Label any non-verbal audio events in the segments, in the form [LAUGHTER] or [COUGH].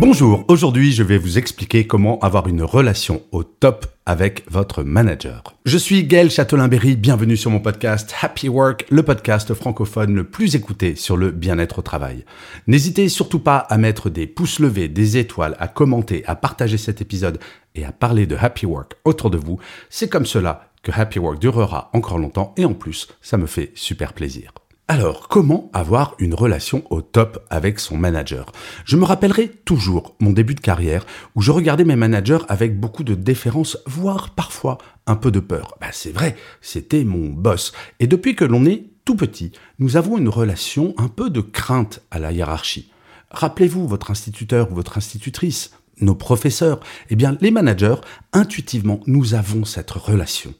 Bonjour, aujourd'hui je vais vous expliquer comment avoir une relation au top avec votre manager. Je suis Gaël Châtelain-Berry, bienvenue sur mon podcast Happy Work, le podcast francophone le plus écouté sur le bien-être au travail. N'hésitez surtout pas à mettre des pouces levés, des étoiles, à commenter, à partager cet épisode et à parler de Happy Work autour de vous. C'est comme cela que Happy Work durera encore longtemps et en plus, ça me fait super plaisir. Alors, comment avoir une relation au top avec son manager? Je me rappellerai toujours mon début de carrière où je regardais mes managers avec beaucoup de déférence, voire parfois un peu de peur. Bah, c'est vrai, c'était mon boss. Et depuis que l'on est tout petit, nous avons une relation un peu de crainte à la hiérarchie. Rappelez-vous votre instituteur ou votre institutrice, nos professeurs, eh bien les managers, intuitivement, nous avons cette relation.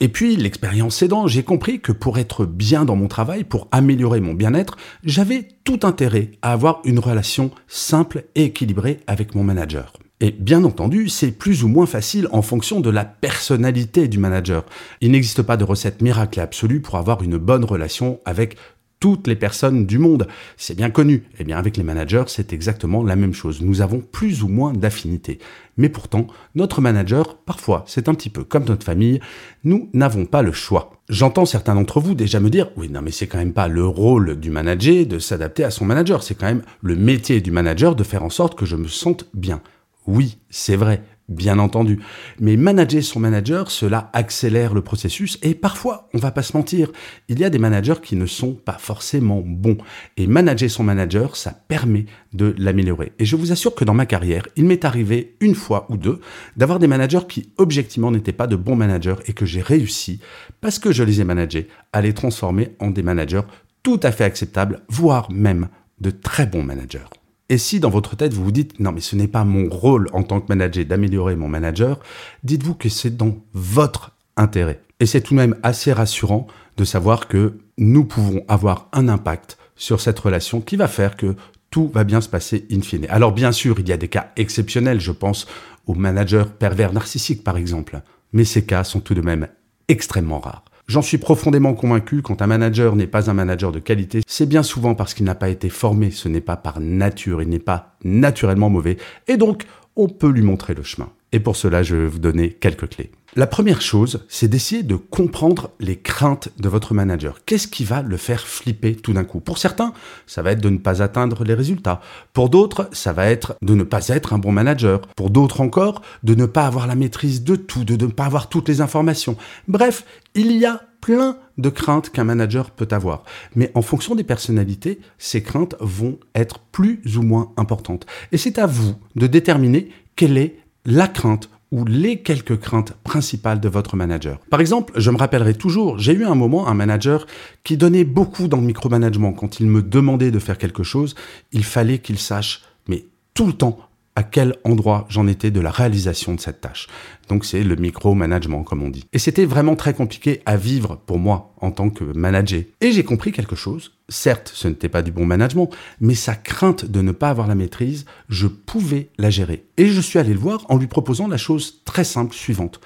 Et puis, l'expérience aidant, j'ai compris que pour être bien dans mon travail, pour améliorer mon bien-être, j'avais tout intérêt à avoir une relation simple et équilibrée avec mon manager. Et bien entendu, c'est plus ou moins facile en fonction de la personnalité du manager. Il n'existe pas de recette miracle absolue pour avoir une bonne relation avec toutes les personnes du monde. C'est bien connu. Eh bien, avec les managers, c'est exactement la même chose. Nous avons plus ou moins d'affinités. Mais pourtant, notre manager, parfois, c'est un petit peu comme notre famille. Nous n'avons pas le choix. J'entends certains d'entre vous déjà me dire, oui, non, mais c'est quand même pas le rôle du manager de s'adapter à son manager. C'est quand même le métier du manager de faire en sorte que je me sente bien. Oui, c'est vrai. Bien entendu. Mais manager son manager, cela accélère le processus et parfois, on va pas se mentir, il y a des managers qui ne sont pas forcément bons. Et manager son manager, ça permet de l'améliorer. Et je vous assure que dans ma carrière, il m'est arrivé une fois ou deux d'avoir des managers qui objectivement n'étaient pas de bons managers et que j'ai réussi, parce que je les ai managés, à les transformer en des managers tout à fait acceptables, voire même de très bons managers. Et si dans votre tête vous vous dites non mais ce n'est pas mon rôle en tant que manager d'améliorer mon manager, dites-vous que c'est dans votre intérêt. Et c'est tout de même assez rassurant de savoir que nous pouvons avoir un impact sur cette relation qui va faire que tout va bien se passer in fine. Alors bien sûr, il y a des cas exceptionnels, je pense aux managers pervers narcissiques par exemple, mais ces cas sont tout de même extrêmement rares. J'en suis profondément convaincu, quand un manager n'est pas un manager de qualité, c'est bien souvent parce qu'il n'a pas été formé, ce n'est pas par nature, il n'est pas naturellement mauvais, et donc on peut lui montrer le chemin. Et pour cela, je vais vous donner quelques clés. La première chose, c'est d'essayer de comprendre les craintes de votre manager. Qu'est-ce qui va le faire flipper tout d'un coup? Pour certains, ça va être de ne pas atteindre les résultats. Pour d'autres, ça va être de ne pas être un bon manager. Pour d'autres encore, de ne pas avoir la maîtrise de tout, de ne pas avoir toutes les informations. Bref, il y a plein de craintes qu'un manager peut avoir. Mais en fonction des personnalités, ces craintes vont être plus ou moins importantes. Et c'est à vous de déterminer quelle est la crainte ou les quelques craintes principales de votre manager. Par exemple, je me rappellerai toujours, j'ai eu un moment un manager qui donnait beaucoup dans le micromanagement. Quand il me demandait de faire quelque chose, il fallait qu'il sache, mais tout le temps, à quel endroit j'en étais de la réalisation de cette tâche. Donc c'est le micro-management comme on dit. Et c'était vraiment très compliqué à vivre pour moi en tant que manager. Et j'ai compris quelque chose. Certes, ce n'était pas du bon management, mais sa crainte de ne pas avoir la maîtrise, je pouvais la gérer. Et je suis allé le voir en lui proposant la chose très simple suivante.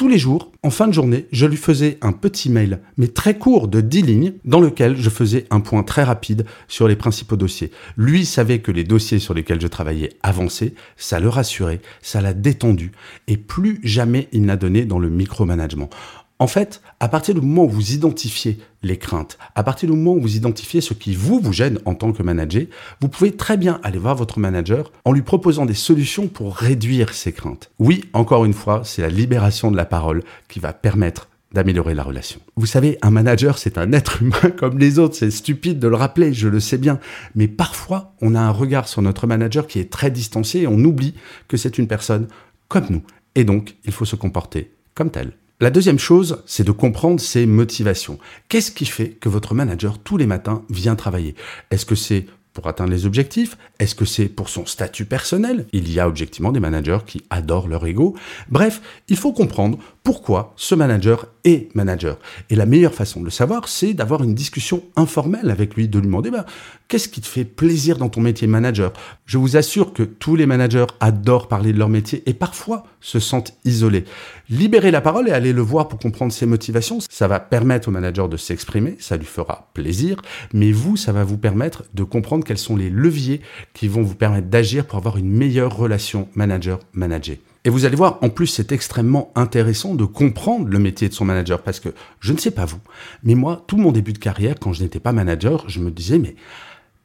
Tous les jours, en fin de journée, je lui faisais un petit mail, mais très court de 10 lignes, dans lequel je faisais un point très rapide sur les principaux dossiers. Lui savait que les dossiers sur lesquels je travaillais avançaient, ça le rassurait, ça l'a détendu, et plus jamais il n'a donné dans le micromanagement. En fait, à partir du moment où vous identifiez les craintes, à partir du moment où vous identifiez ce qui vous vous gêne en tant que manager, vous pouvez très bien aller voir votre manager en lui proposant des solutions pour réduire ces craintes. Oui, encore une fois, c'est la libération de la parole qui va permettre d'améliorer la relation. Vous savez, un manager, c'est un être [LAUGHS] humain comme les autres. C'est stupide de le rappeler, je le sais bien. Mais parfois, on a un regard sur notre manager qui est très distancié et on oublie que c'est une personne comme nous. Et donc, il faut se comporter comme tel. La deuxième chose, c'est de comprendre ses motivations. Qu'est-ce qui fait que votre manager tous les matins vient travailler? Est-ce que c'est pour atteindre les objectifs? Est-ce que c'est pour son statut personnel? Il y a objectivement des managers qui adorent leur ego. Bref, il faut comprendre pourquoi ce manager est manager. Et la meilleure façon de le savoir, c'est d'avoir une discussion informelle avec lui, de lui demander bah, qu'est-ce qui te fait plaisir dans ton métier manager? Je vous assure que tous les managers adorent parler de leur métier et parfois se sentent isolés. Libérer la parole et aller le voir pour comprendre ses motivations, ça va permettre au manager de s'exprimer, ça lui fera plaisir, mais vous, ça va vous permettre de comprendre quels sont les leviers qui vont vous permettre d'agir pour avoir une meilleure relation manager-manager. Et vous allez voir, en plus, c'est extrêmement intéressant de comprendre le métier de son manager parce que je ne sais pas vous, mais moi, tout mon début de carrière, quand je n'étais pas manager, je me disais, mais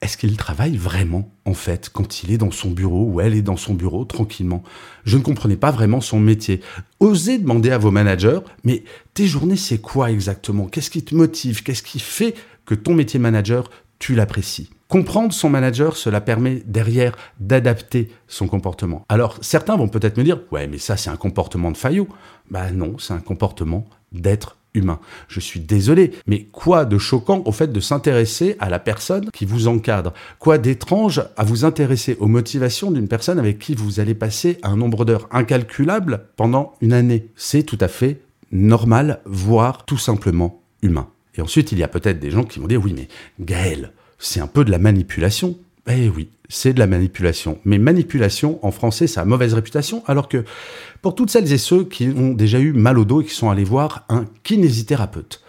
est-ce qu'il travaille vraiment, en fait, quand il est dans son bureau ou elle est dans son bureau tranquillement? Je ne comprenais pas vraiment son métier. Osez demander à vos managers, mais tes journées, c'est quoi exactement? Qu'est-ce qui te motive? Qu'est-ce qui fait que ton métier manager, tu l'apprécies? Comprendre son manager, cela permet derrière d'adapter son comportement. Alors certains vont peut-être me dire, ouais mais ça c'est un comportement de faillot. Bah non, c'est un comportement d'être humain. Je suis désolé, mais quoi de choquant au fait de s'intéresser à la personne qui vous encadre? Quoi d'étrange à vous intéresser aux motivations d'une personne avec qui vous allez passer un nombre d'heures incalculable pendant une année? C'est tout à fait normal, voire tout simplement humain. Et ensuite, il y a peut-être des gens qui vont dire, oui mais Gaël, c'est un peu de la manipulation. Eh oui, c'est de la manipulation. Mais manipulation, en français, ça a mauvaise réputation, alors que pour toutes celles et ceux qui ont déjà eu mal au dos et qui sont allés voir un kinésithérapeute,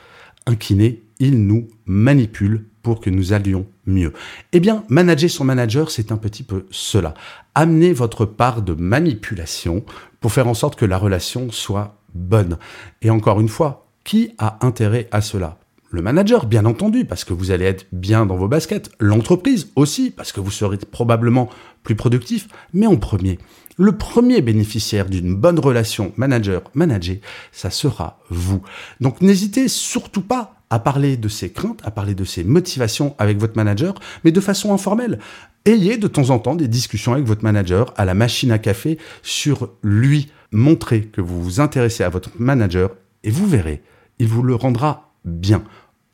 un kiné, il nous manipule pour que nous allions mieux. Eh bien, manager son manager, c'est un petit peu cela. Amener votre part de manipulation pour faire en sorte que la relation soit bonne. Et encore une fois, qui a intérêt à cela? Le manager, bien entendu, parce que vous allez être bien dans vos baskets. L'entreprise aussi, parce que vous serez probablement plus productif. Mais en premier, le premier bénéficiaire d'une bonne relation manager-manager, ça sera vous. Donc n'hésitez surtout pas à parler de ses craintes, à parler de ses motivations avec votre manager, mais de façon informelle. Ayez de temps en temps des discussions avec votre manager à la machine à café sur lui. Montrez que vous vous intéressez à votre manager et vous verrez, il vous le rendra bien.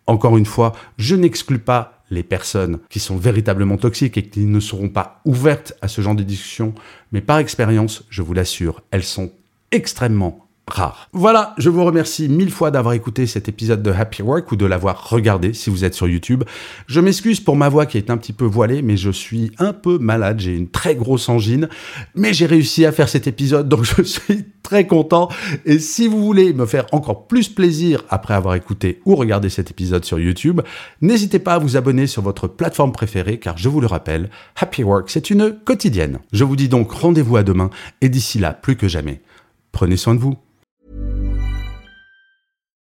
Encore une fois, je n'exclus pas les personnes qui sont véritablement toxiques et qui ne seront pas ouvertes à ce genre de discussion, mais par expérience, je vous l'assure, elles sont extrêmement rare. Voilà, je vous remercie mille fois d'avoir écouté cet épisode de Happy Work ou de l'avoir regardé si vous êtes sur YouTube. Je m'excuse pour ma voix qui est un petit peu voilée, mais je suis un peu malade, j'ai une très grosse angine, mais j'ai réussi à faire cet épisode, donc [LAUGHS] je suis très content. Et si vous voulez me faire encore plus plaisir après avoir écouté ou regardé cet épisode sur YouTube, n'hésitez pas à vous abonner sur votre plateforme préférée, car je vous le rappelle, Happy Work, c'est une quotidienne. Je vous dis donc rendez-vous à demain, et d'ici là, plus que jamais, prenez soin de vous.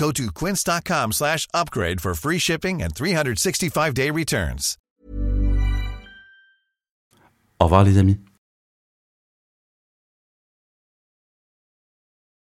Go to quince.com slash upgrade for free shipping and 365-day returns. Au revoir les amis.